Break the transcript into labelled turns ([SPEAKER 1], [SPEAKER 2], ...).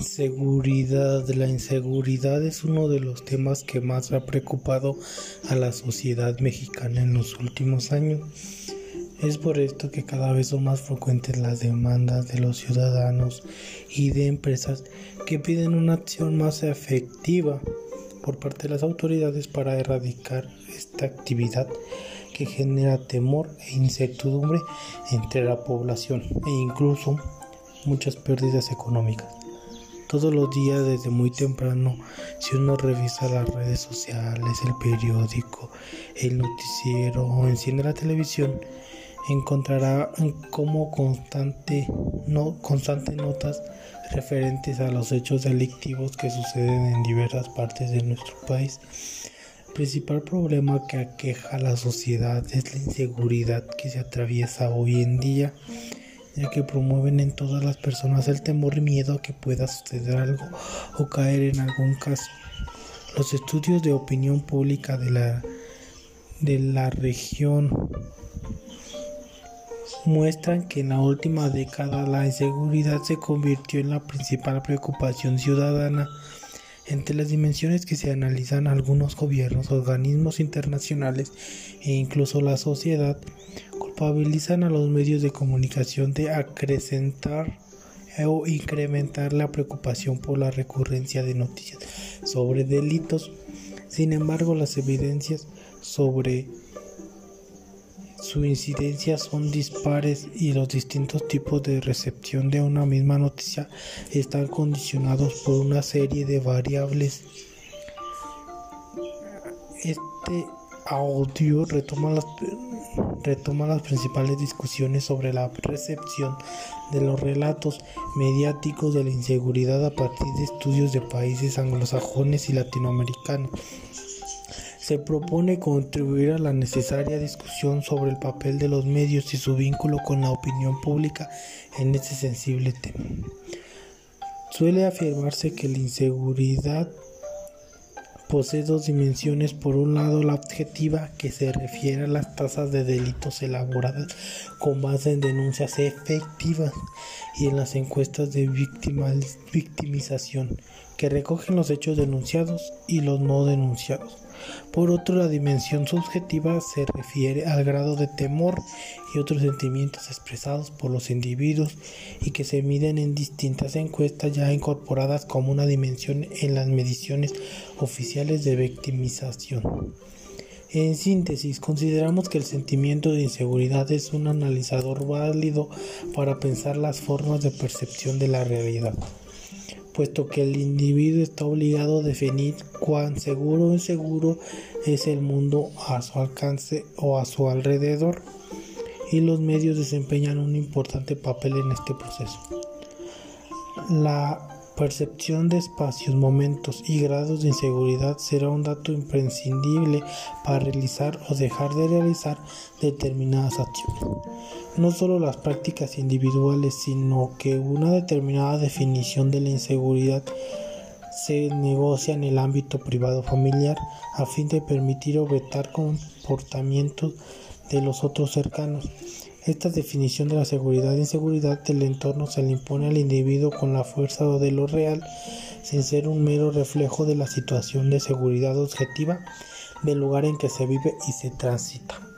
[SPEAKER 1] Inseguridad. La inseguridad es uno de los temas que más ha preocupado a la sociedad mexicana en los últimos años. Es por esto que cada vez son más frecuentes las demandas de los ciudadanos y de empresas que piden una acción más efectiva por parte de las autoridades para erradicar esta actividad que genera temor e incertidumbre entre la población e incluso muchas pérdidas económicas. Todos los días desde muy temprano, si uno revisa las redes sociales, el periódico, el noticiero o enciende la televisión, encontrará como constante, no, constante notas referentes a los hechos delictivos que suceden en diversas partes de nuestro país. El principal problema que aqueja a la sociedad es la inseguridad que se atraviesa hoy en día que promueven en todas las personas el temor y miedo a que pueda suceder algo o caer en algún caso. Los estudios de opinión pública de la, de la región muestran que en la última década la inseguridad se convirtió en la principal preocupación ciudadana. Entre las dimensiones que se analizan algunos gobiernos, organismos internacionales e incluso la sociedad, culpabilizan a los medios de comunicación de acrecentar o incrementar la preocupación por la recurrencia de noticias sobre delitos. Sin embargo, las evidencias sobre su incidencia son dispares y los distintos tipos de recepción de una misma noticia están condicionados por una serie de variables. Este audio retoma las retoma las principales discusiones sobre la recepción de los relatos mediáticos de la inseguridad a partir de estudios de países anglosajones y latinoamericanos. Se propone contribuir a la necesaria discusión sobre el papel de los medios y su vínculo con la opinión pública en este sensible tema. Suele afirmarse que la inseguridad posee dos dimensiones. Por un lado, la objetiva, que se refiere a las tasas de delitos elaboradas con base en denuncias efectivas y en las encuestas de victimización, que recogen los hechos denunciados y los no denunciados. Por otro, la dimensión subjetiva se refiere al grado de temor y otros sentimientos expresados por los individuos y que se miden en distintas encuestas ya incorporadas como una dimensión en las mediciones oficiales de victimización. En síntesis, consideramos que el sentimiento de inseguridad es un analizador válido para pensar las formas de percepción de la realidad puesto que el individuo está obligado a definir cuán seguro o inseguro es el mundo a su alcance o a su alrededor, y los medios desempeñan un importante papel en este proceso. Percepción de espacios, momentos y grados de inseguridad será un dato imprescindible para realizar o dejar de realizar determinadas acciones no solo las prácticas individuales, sino que una determinada definición de la inseguridad se negocia en el ámbito privado familiar a fin de permitir o vetar comportamientos de los otros cercanos. Esta definición de la seguridad e inseguridad del entorno se le impone al individuo con la fuerza de lo real, sin ser un mero reflejo de la situación de seguridad objetiva del lugar en que se vive y se transita.